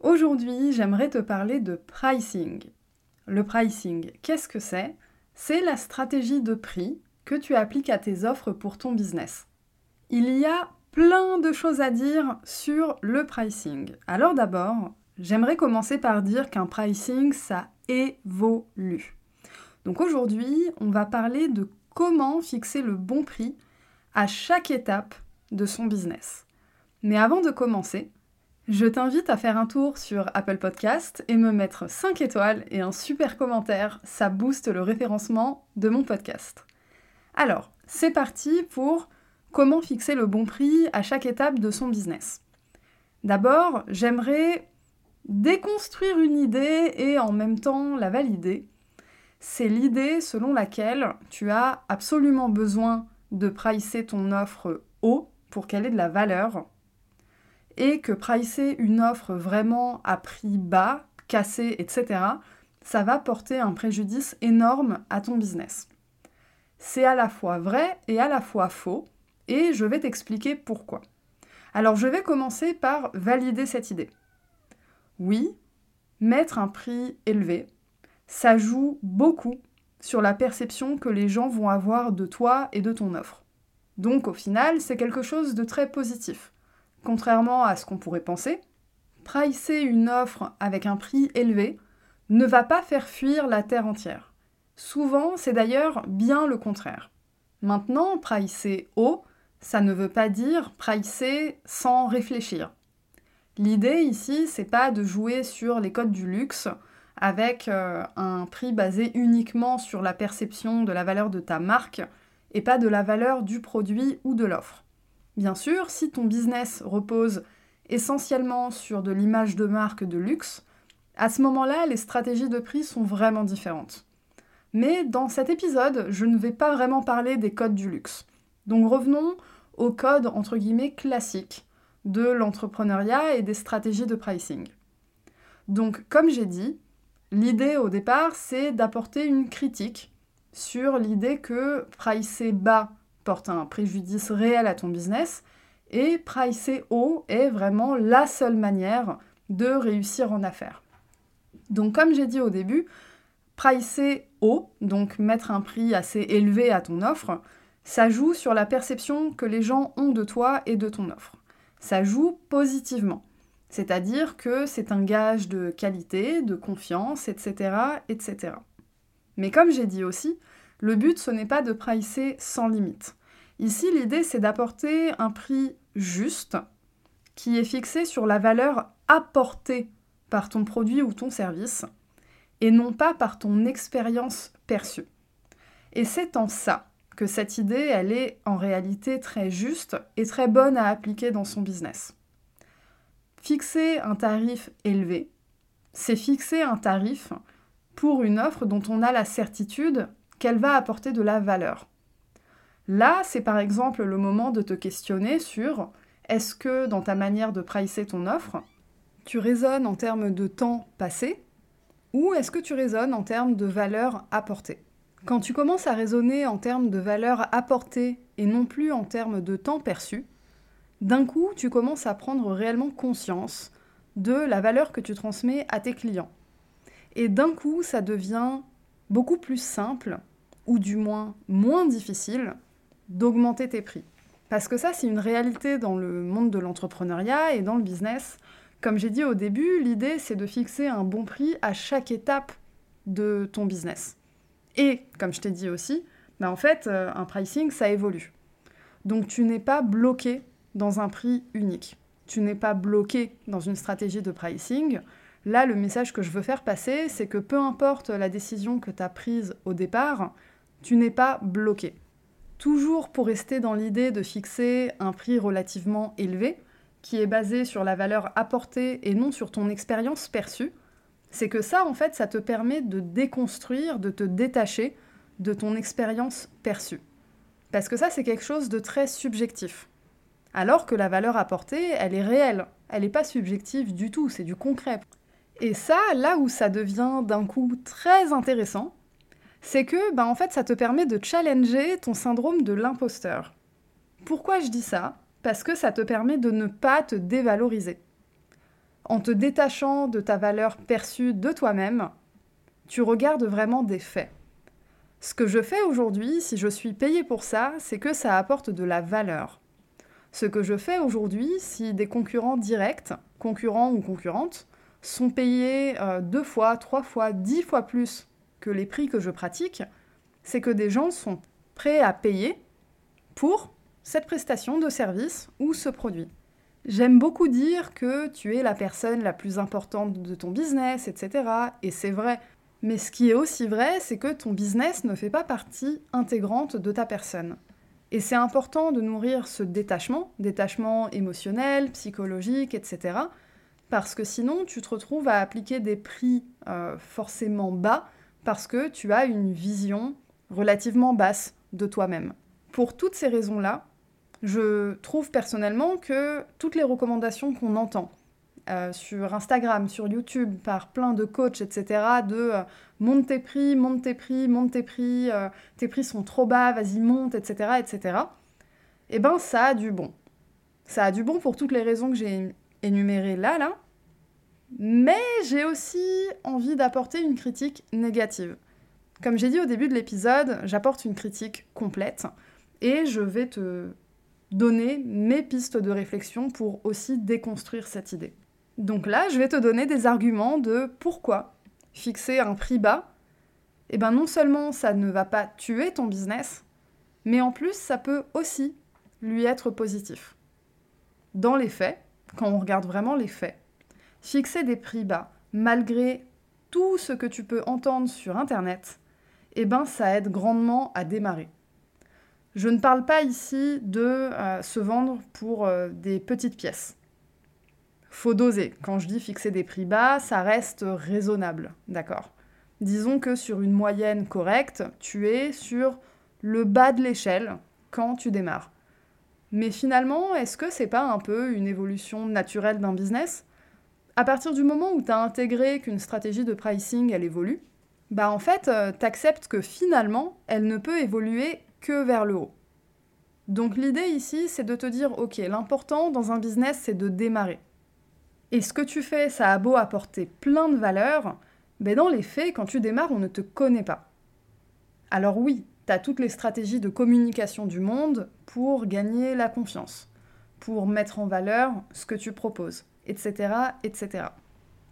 Aujourd'hui, j'aimerais te parler de pricing. Le pricing, qu'est-ce que c'est? C'est la stratégie de prix que tu appliques à tes offres pour ton business. Il y a plein de choses à dire sur le pricing. Alors d'abord, j'aimerais commencer par dire qu'un pricing, ça évolue. Donc aujourd'hui, on va parler de comment fixer le bon prix à chaque étape de son business. Mais avant de commencer, je t'invite à faire un tour sur Apple Podcast et me mettre 5 étoiles et un super commentaire, ça booste le référencement de mon podcast. Alors, c'est parti pour comment fixer le bon prix à chaque étape de son business. D'abord, j'aimerais déconstruire une idée et en même temps la valider. C'est l'idée selon laquelle tu as absolument besoin de pricer ton offre haut pour qu'elle ait de la valeur et que pricer une offre vraiment à prix bas, cassé, etc., ça va porter un préjudice énorme à ton business. C'est à la fois vrai et à la fois faux, et je vais t'expliquer pourquoi. Alors je vais commencer par valider cette idée. Oui, mettre un prix élevé, ça joue beaucoup sur la perception que les gens vont avoir de toi et de ton offre. Donc au final, c'est quelque chose de très positif. Contrairement à ce qu'on pourrait penser, pricer une offre avec un prix élevé ne va pas faire fuir la terre entière. Souvent, c'est d'ailleurs bien le contraire. Maintenant, pricer haut, ça ne veut pas dire pricer sans réfléchir. L'idée ici, c'est pas de jouer sur les codes du luxe avec euh, un prix basé uniquement sur la perception de la valeur de ta marque et pas de la valeur du produit ou de l'offre. Bien sûr, si ton business repose essentiellement sur de l'image de marque de luxe, à ce moment-là, les stratégies de prix sont vraiment différentes. Mais dans cet épisode, je ne vais pas vraiment parler des codes du luxe. Donc revenons aux codes entre guillemets classiques de l'entrepreneuriat et des stratégies de pricing. Donc comme j'ai dit, l'idée au départ, c'est d'apporter une critique sur l'idée que pricer bas porte un préjudice réel à ton business. Et pricer haut est vraiment la seule manière de réussir en affaires. Donc comme j'ai dit au début, pricer haut, donc mettre un prix assez élevé à ton offre, ça joue sur la perception que les gens ont de toi et de ton offre. Ça joue positivement. C'est-à-dire que c'est un gage de qualité, de confiance, etc., etc. Mais comme j'ai dit aussi, le but, ce n'est pas de pricer sans limite. Ici, l'idée, c'est d'apporter un prix juste qui est fixé sur la valeur apportée par ton produit ou ton service et non pas par ton expérience perçue. Et c'est en ça que cette idée, elle est en réalité très juste et très bonne à appliquer dans son business. Fixer un tarif élevé, c'est fixer un tarif pour une offre dont on a la certitude qu'elle va apporter de la valeur. Là, c'est par exemple le moment de te questionner sur est-ce que dans ta manière de pricer ton offre, tu raisonnes en termes de temps passé ou est-ce que tu raisonnes en termes de valeur apportée? Quand tu commences à raisonner en termes de valeur apportée et non plus en termes de temps perçu, d'un coup, tu commences à prendre réellement conscience de la valeur que tu transmets à tes clients. Et d'un coup, ça devient beaucoup plus simple, ou du moins moins difficile, d'augmenter tes prix. Parce que ça, c'est une réalité dans le monde de l'entrepreneuriat et dans le business. Comme j'ai dit au début, l'idée, c'est de fixer un bon prix à chaque étape de ton business. Et, comme je t'ai dit aussi, bah en fait, euh, un pricing, ça évolue. Donc tu n'es pas bloqué dans un prix unique. Tu n'es pas bloqué dans une stratégie de pricing. Là, le message que je veux faire passer, c'est que peu importe la décision que tu as prise au départ, tu n'es pas bloqué. Toujours pour rester dans l'idée de fixer un prix relativement élevé, qui est basé sur la valeur apportée et non sur ton expérience perçue, C'est que ça, en fait, ça te permet de déconstruire, de te détacher de ton expérience perçue. Parce que ça, c'est quelque chose de très subjectif. Alors que la valeur apportée, elle est réelle. Elle n'est pas subjective du tout, c'est du concret. Et ça, là où ça devient d'un coup très intéressant, c'est que, ben, en fait, ça te permet de challenger ton syndrome de l'imposteur. Pourquoi je dis ça? Parce que ça te permet de ne pas te dévaloriser. En te détachant de ta valeur perçue de toi-même, tu regardes vraiment des faits. Ce que je fais aujourd'hui, si je suis payé pour ça, c'est que ça apporte de la valeur. Ce que je fais aujourd'hui, si des concurrents directs, concurrents ou concurrentes, sont payés euh, deux fois, trois fois, dix fois plus que les prix que je pratique, c'est que des gens sont prêts à payer pour cette prestation de service ou ce produit. J'aime beaucoup dire que tu es la personne la plus importante de ton business, etc. Et c'est vrai. Mais ce qui est aussi vrai, c'est que ton business ne fait pas partie intégrante de ta personne. Et c'est important de nourrir ce détachement, détachement émotionnel, psychologique, etc. Parce que sinon, tu te retrouves à appliquer des prix euh, forcément bas parce que tu as une vision relativement basse de toi-même. Pour toutes ces raisons-là, je trouve personnellement que toutes les recommandations qu'on entend euh, sur Instagram, sur YouTube, par plein de coachs, etc., de euh, monte tes prix, monte tes prix, monte tes prix, tes prix sont trop bas, vas-y monte, etc., etc., eh ben ça a du bon. Ça a du bon pour toutes les raisons que j'ai énumérées là, là, mais j'ai aussi envie d'apporter une critique négative. Comme j'ai dit au début de l'épisode, j'apporte une critique complète et je vais te donner mes pistes de réflexion pour aussi déconstruire cette idée. Donc là, je vais te donner des arguments de pourquoi fixer un prix bas, eh ben non seulement ça ne va pas tuer ton business, mais en plus ça peut aussi lui être positif. Dans les faits, quand on regarde vraiment les faits, fixer des prix bas, malgré tout ce que tu peux entendre sur Internet, eh ben ça aide grandement à démarrer. Je ne parle pas ici de euh, se vendre pour euh, des petites pièces. Faut doser. Quand je dis fixer des prix bas, ça reste raisonnable, d'accord? Disons que sur une moyenne correcte, tu es sur le bas de l'échelle quand tu démarres. Mais finalement, est-ce que c'est pas un peu une évolution naturelle d'un business? À partir du moment où tu as intégré qu'une stratégie de pricing, elle évolue, bah en fait, euh, tu acceptes que finalement, elle ne peut évoluer que vers le haut. Donc l'idée ici, c'est de te dire, ok, l'important dans un business, c'est de démarrer. Et ce que tu fais, ça a beau apporter plein de valeur, mais dans les faits, quand tu démarres, on ne te connaît pas. Alors oui, tu as toutes les stratégies de communication du monde pour gagner la confiance, pour mettre en valeur ce que tu proposes, etc., etc.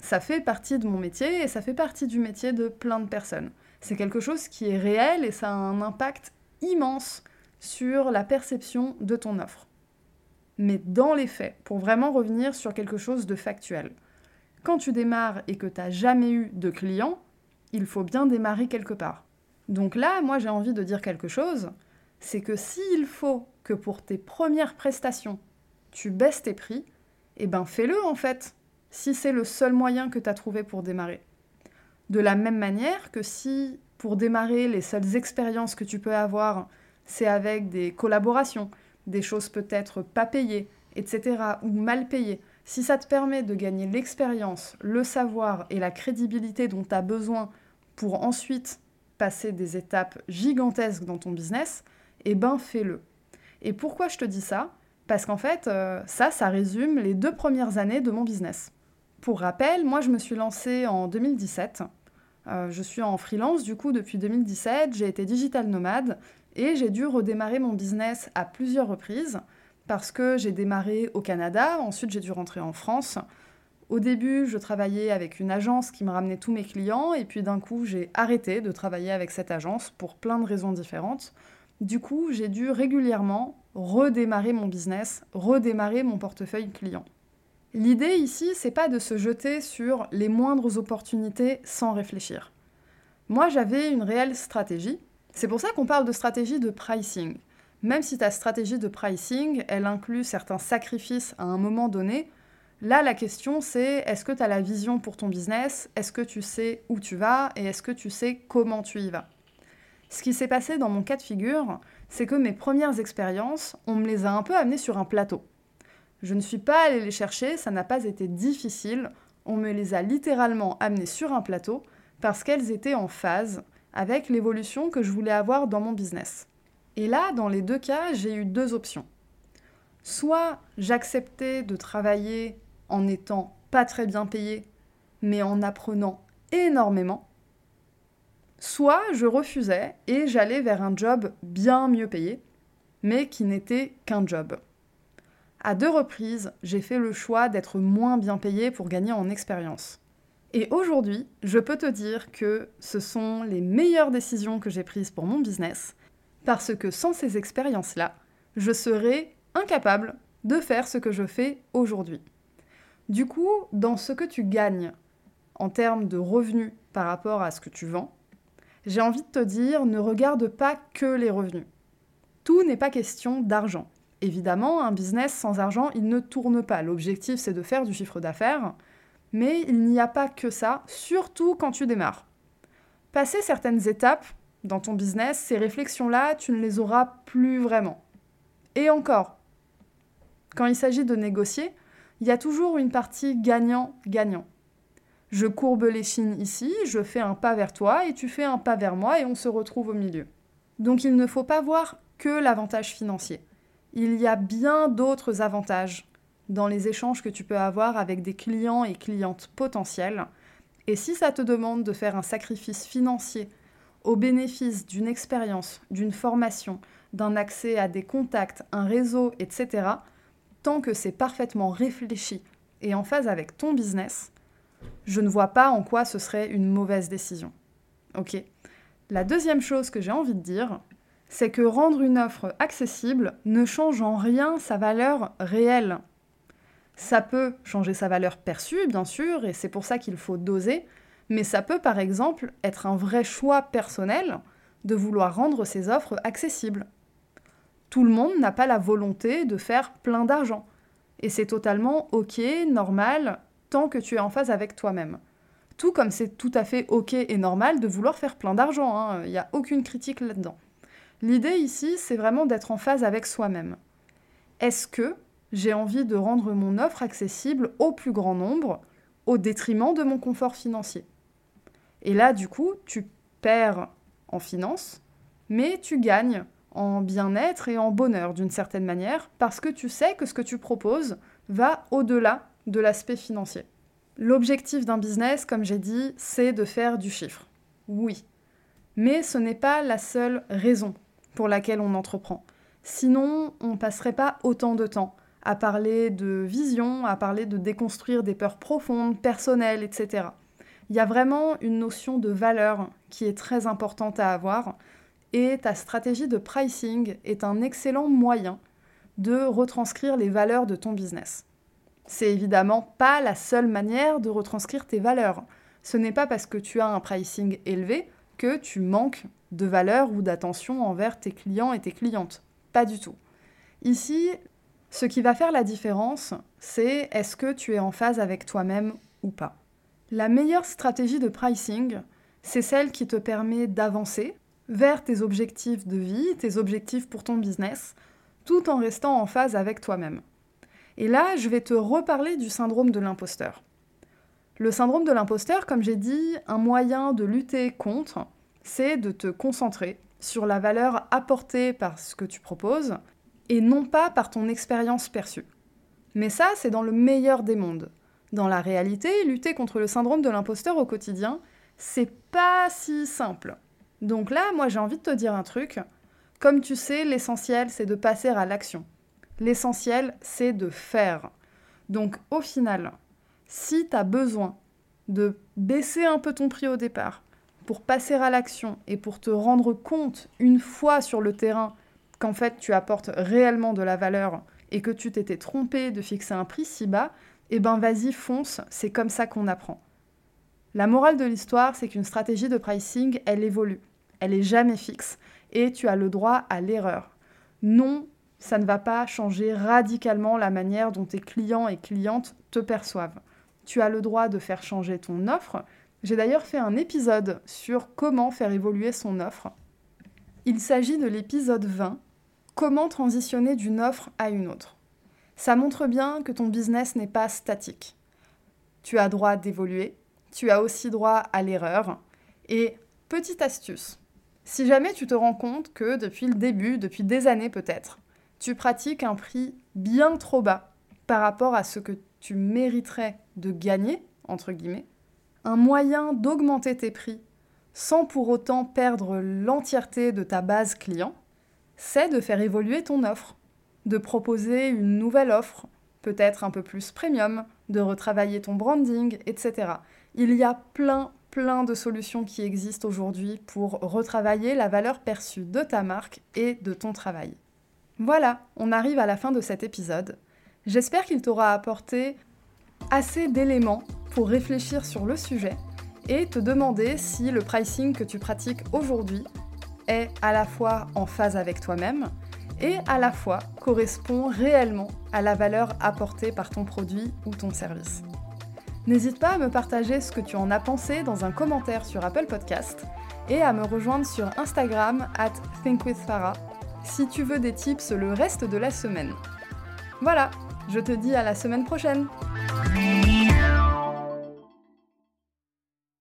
Ça fait partie de mon métier et ça fait partie du métier de plein de personnes. C'est quelque chose qui est réel et ça a un impact immense sur la perception de ton offre. Mais dans les faits, pour vraiment revenir sur quelque chose de factuel. Quand tu démarres et que tu n'as jamais eu de clients, il faut bien démarrer quelque part. Donc là, moi j'ai envie de dire quelque chose, c'est que s'il faut que pour tes premières prestations, tu baisses tes prix, eh ben fais-le en fait, si c'est le seul moyen que tu as trouvé pour démarrer. De la même manière que si pour démarrer, les seules expériences que tu peux avoir, c'est avec des collaborations, des choses peut-être pas payées, etc., ou mal payées. Si ça te permet de gagner l'expérience, le savoir et la crédibilité dont tu as besoin pour ensuite passer des étapes gigantesques dans ton business, eh ben fais-le. Et pourquoi je te dis ça? Parce qu'en fait, euh, ça, ça résume les deux premières années de mon business. Pour rappel, moi je me suis lancée en 2017 euh, je suis en freelance du coup depuis 2017, j'ai été digital nomade et j'ai dû redémarrer mon business à plusieurs reprises parce que j'ai démarré au Canada, ensuite j'ai dû rentrer en France. Au début, je travaillais avec une agence qui me ramenait tous mes clients et puis d'un coup, j'ai arrêté de travailler avec cette agence pour plein de raisons différentes. Du coup, j'ai dû régulièrement redémarrer mon business, redémarrer mon portefeuille client. L'idée ici, c'est pas de se jeter sur les moindres opportunités sans réfléchir. Moi, j'avais une réelle stratégie. C'est pour ça qu'on parle de stratégie de pricing. Même si ta stratégie de pricing, elle inclut certains sacrifices à un moment donné, Là, la question, c'est est-ce que tu as la vision pour ton business? Est-ce que tu sais où tu vas? Et est-ce que tu sais comment tu y vas? Ce qui s'est passé dans mon cas de figure, c'est que mes premières expériences, on me les a un peu amenées sur un plateau. Je ne suis pas allée les chercher, ça n'a pas été difficile, on me les a littéralement amenées sur un plateau parce qu'elles étaient en phase avec l'évolution que je voulais avoir dans mon business. Et là, dans les deux cas, j'ai eu deux options. Soit j'acceptais de travailler en étant pas très bien payé, mais en apprenant énormément, soit je refusais et j'allais vers un job bien mieux payé, mais qui n'était qu'un job. À deux reprises, j'ai fait le choix d'être moins bien payé pour gagner en expérience. Et aujourd'hui, je peux te dire que ce sont les meilleures décisions que j'ai prises pour mon business, parce que sans ces expériences-là, je serais incapable de faire ce que je fais aujourd'hui. Du coup, dans ce que tu gagnes en termes de revenus par rapport à ce que tu vends, j'ai envie de te dire, ne regarde pas que les revenus. Tout n'est pas question d'argent. Évidemment, un business sans argent, il ne tourne pas. L'objectif, c'est de faire du chiffre d'affaires, mais il n'y a pas que ça, surtout quand tu démarres. Passer certaines étapes dans ton business, ces réflexions-là, tu ne les auras plus vraiment. Et encore, quand il s'agit de négocier, il y a toujours une partie gagnant-gagnant. Je courbe les chines ici, je fais un pas vers toi et tu fais un pas vers moi et on se retrouve au milieu. Donc il ne faut pas voir que l'avantage financier il y a bien d'autres avantages dans les échanges que tu peux avoir avec des clients et clientes potentiels. Et si ça te demande de faire un sacrifice financier au bénéfice d'une expérience, d'une formation, d'un accès à des contacts, un réseau, etc., tant que c'est parfaitement réfléchi et en phase avec ton business, je ne vois pas en quoi ce serait une mauvaise décision. Ok La deuxième chose que j'ai envie de dire, c'est que rendre une offre accessible ne change en rien sa valeur réelle. Ça peut changer sa valeur perçue, bien sûr, et c'est pour ça qu'il faut doser, mais ça peut par exemple être un vrai choix personnel de vouloir rendre ses offres accessibles. Tout le monde n'a pas la volonté de faire plein d'argent, et c'est totalement ok, normal, tant que tu es en phase avec toi-même. Tout comme c'est tout à fait ok et normal de vouloir faire plein d'argent, hein. il n'y a aucune critique là-dedans. L'idée ici, c'est vraiment d'être en phase avec soi-même. Est-ce que j'ai envie de rendre mon offre accessible au plus grand nombre au détriment de mon confort financier? Et là, du coup, tu perds en finance, mais tu gagnes en bien-être et en bonheur d'une certaine manière, parce que tu sais que ce que tu proposes va au-delà de l'aspect financier. L'objectif d'un business, comme j'ai dit, c'est de faire du chiffre. Oui. Mais ce n'est pas la seule raison pour laquelle on entreprend. Sinon, on passerait pas autant de temps à parler de vision, à parler de déconstruire des peurs profondes, personnelles, etc. Il y a vraiment une notion de valeur qui est très importante à avoir et ta stratégie de pricing est un excellent moyen de retranscrire les valeurs de ton business. C'est évidemment pas la seule manière de retranscrire tes valeurs. Ce n'est pas parce que tu as un pricing élevé que tu manques de valeur ou d'attention envers tes clients et tes clientes. Pas du tout. Ici, ce qui va faire la différence, c'est est-ce que tu es en phase avec toi-même ou pas. La meilleure stratégie de pricing, c'est celle qui te permet d'avancer vers tes objectifs de vie, tes objectifs pour ton business, tout en restant en phase avec toi-même. Et là, je vais te reparler du syndrome de l'imposteur. Le syndrome de l'imposteur, comme j'ai dit, un moyen de lutter contre, c'est de te concentrer sur la valeur apportée par ce que tu proposes et non pas par ton expérience perçue. Mais ça, c'est dans le meilleur des mondes. Dans la réalité, lutter contre le syndrome de l'imposteur au quotidien, c'est pas si simple. Donc là, moi j'ai envie de te dire un truc. Comme tu sais, l'essentiel, c'est de passer à l'action. L'essentiel, c'est de faire. Donc au final, si tu as besoin de baisser un peu ton prix au départ, pour passer à l'action et pour te rendre compte une fois sur le terrain qu'en fait tu apportes réellement de la valeur et que tu t'étais trompé de fixer un prix si bas, eh ben vas-y fonce, c'est comme ça qu'on apprend. La morale de l'histoire, c'est qu'une stratégie de pricing, elle évolue. Elle est jamais fixe et tu as le droit à l'erreur. Non, ça ne va pas changer radicalement la manière dont tes clients et clientes te perçoivent. Tu as le droit de faire changer ton offre. J'ai d'ailleurs fait un épisode sur comment faire évoluer son offre. Il s'agit de l'épisode 20, comment transitionner d'une offre à une autre. Ça montre bien que ton business n'est pas statique. Tu as droit d'évoluer, tu as aussi droit à l'erreur. Et petite astuce, si jamais tu te rends compte que depuis le début, depuis des années peut-être, tu pratiques un prix bien trop bas par rapport à ce que tu mériterais de gagner, entre guillemets, un moyen d'augmenter tes prix sans pour autant perdre l'entièreté de ta base client, c'est de faire évoluer ton offre, de proposer une nouvelle offre, peut-être un peu plus premium, de retravailler ton branding, etc. Il y a plein, plein de solutions qui existent aujourd'hui pour retravailler la valeur perçue de ta marque et de ton travail. Voilà, on arrive à la fin de cet épisode. J'espère qu'il t'aura apporté assez d'éléments pour réfléchir sur le sujet et te demander si le pricing que tu pratiques aujourd'hui est à la fois en phase avec toi-même et à la fois correspond réellement à la valeur apportée par ton produit ou ton service. N'hésite pas à me partager ce que tu en as pensé dans un commentaire sur Apple Podcast et à me rejoindre sur Instagram at thinkwithfarah si tu veux des tips le reste de la semaine. Voilà, je te dis à la semaine prochaine